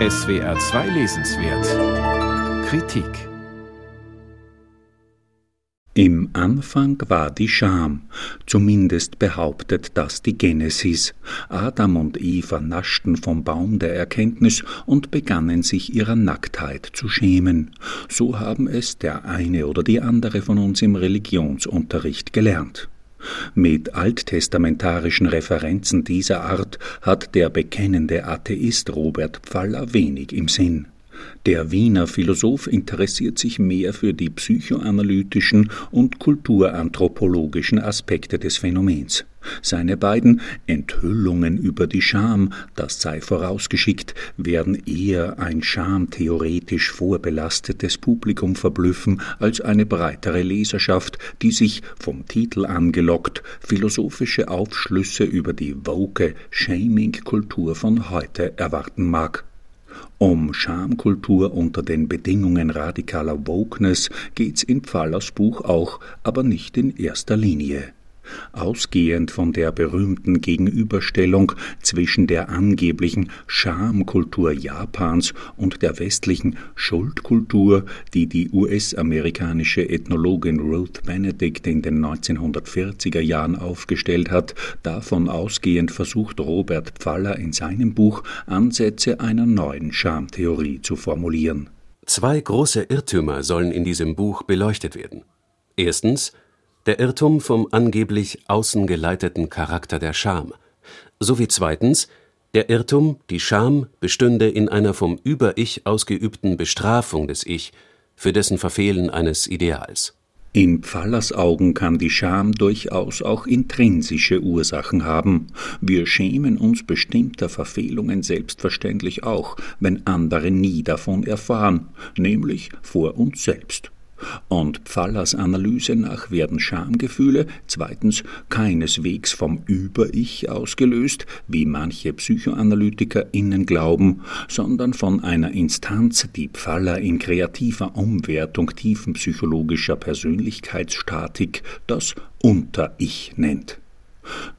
SWR 2 Lesenswert Kritik Im Anfang war die Scham, zumindest behauptet das die Genesis. Adam und Eva naschten vom Baum der Erkenntnis und begannen sich ihrer Nacktheit zu schämen. So haben es der eine oder die andere von uns im Religionsunterricht gelernt. Mit alttestamentarischen Referenzen dieser Art hat der bekennende Atheist Robert Pfaller wenig im Sinn. Der Wiener Philosoph interessiert sich mehr für die psychoanalytischen und kulturanthropologischen Aspekte des Phänomens. Seine beiden Enthüllungen über die Scham, das sei vorausgeschickt, werden eher ein schamtheoretisch vorbelastetes Publikum verblüffen als eine breitere Leserschaft, die sich, vom Titel angelockt, philosophische Aufschlüsse über die woke Shaming-Kultur von heute erwarten mag. Um Schamkultur unter den Bedingungen radikaler Wokeness geht's in Pfallers Buch auch, aber nicht in erster Linie. Ausgehend von der berühmten Gegenüberstellung zwischen der angeblichen Schamkultur Japans und der westlichen Schuldkultur, die die US-amerikanische Ethnologin Ruth Benedict in den 1940er Jahren aufgestellt hat, davon ausgehend versucht Robert Pfaller in seinem Buch Ansätze einer neuen Schamtheorie zu formulieren. Zwei große Irrtümer sollen in diesem Buch beleuchtet werden. Erstens der Irrtum vom angeblich außen geleiteten Charakter der Scham, sowie zweitens der Irrtum, die Scham bestünde in einer vom Über-Ich ausgeübten Bestrafung des Ich für dessen Verfehlen eines Ideals. In Pfallers Augen kann die Scham durchaus auch intrinsische Ursachen haben. Wir schämen uns bestimmter Verfehlungen selbstverständlich auch, wenn andere nie davon erfahren, nämlich vor uns selbst. Und Pfallers Analyse nach werden Schamgefühle zweitens keineswegs vom Über-Ich ausgelöst, wie manche PsychoanalytikerInnen glauben, sondern von einer Instanz, die Pfaller in kreativer Umwertung tiefenpsychologischer Persönlichkeitsstatik das Unter-Ich nennt.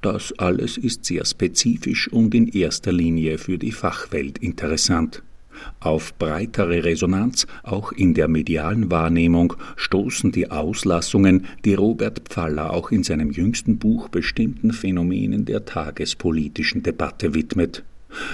Das alles ist sehr spezifisch und in erster Linie für die Fachwelt interessant. Auf breitere Resonanz, auch in der medialen Wahrnehmung, stoßen die Auslassungen, die Robert Pfaller auch in seinem jüngsten Buch bestimmten Phänomenen der tagespolitischen Debatte widmet.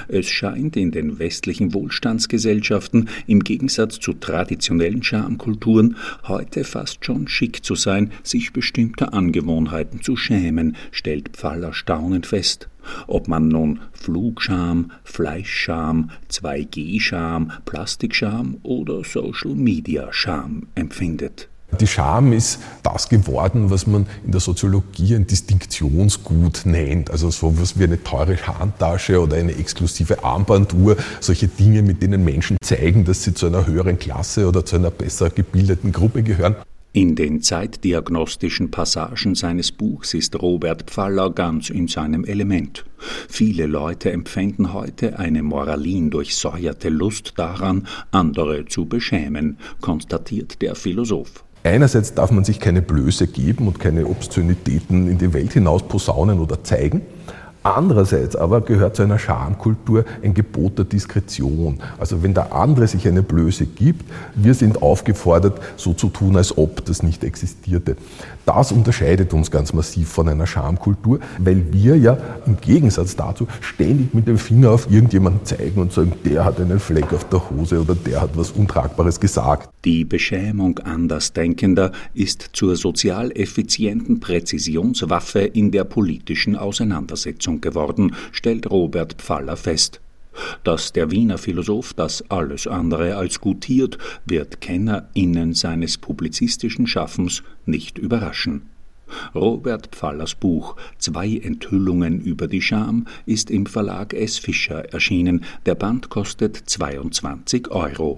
Es scheint in den westlichen Wohlstandsgesellschaften im Gegensatz zu traditionellen Schamkulturen heute fast schon schick zu sein, sich bestimmter Angewohnheiten zu schämen, stellt Pfaller staunend fest. Ob man nun Flugscham, Fleischscham, 2G-Scham, Plastikscham oder Social-Media-Scham empfindet. Die Scham ist das geworden, was man in der Soziologie ein Distinktionsgut nennt. Also sowas wie eine teure Handtasche oder eine exklusive Armbanduhr. Solche Dinge, mit denen Menschen zeigen, dass sie zu einer höheren Klasse oder zu einer besser gebildeten Gruppe gehören. In den zeitdiagnostischen Passagen seines Buchs ist Robert Pfaller ganz in seinem Element. Viele Leute empfinden heute eine moralin durchsäuerte Lust daran, andere zu beschämen, konstatiert der Philosoph. Einerseits darf man sich keine Blöße geben und keine Obszönitäten in die Welt hinaus posaunen oder zeigen. Andererseits aber gehört zu einer Schamkultur ein Gebot der Diskretion. Also wenn der andere sich eine Blöße gibt, wir sind aufgefordert, so zu tun, als ob das nicht existierte. Das unterscheidet uns ganz massiv von einer Schamkultur, weil wir ja im Gegensatz dazu ständig mit dem Finger auf irgendjemanden zeigen und sagen, der hat einen Fleck auf der Hose oder der hat was Untragbares gesagt. Die Beschämung Andersdenkender ist zur sozial effizienten Präzisionswaffe in der politischen Auseinandersetzung Verfassung geworden, stellt Robert Pfaller fest. Dass der Wiener Philosoph das alles andere als gutiert, wird KennerInnen seines publizistischen Schaffens nicht überraschen. Robert Pfallers Buch Zwei Enthüllungen über die Scham ist im Verlag S. Fischer erschienen. Der Band kostet 22 Euro.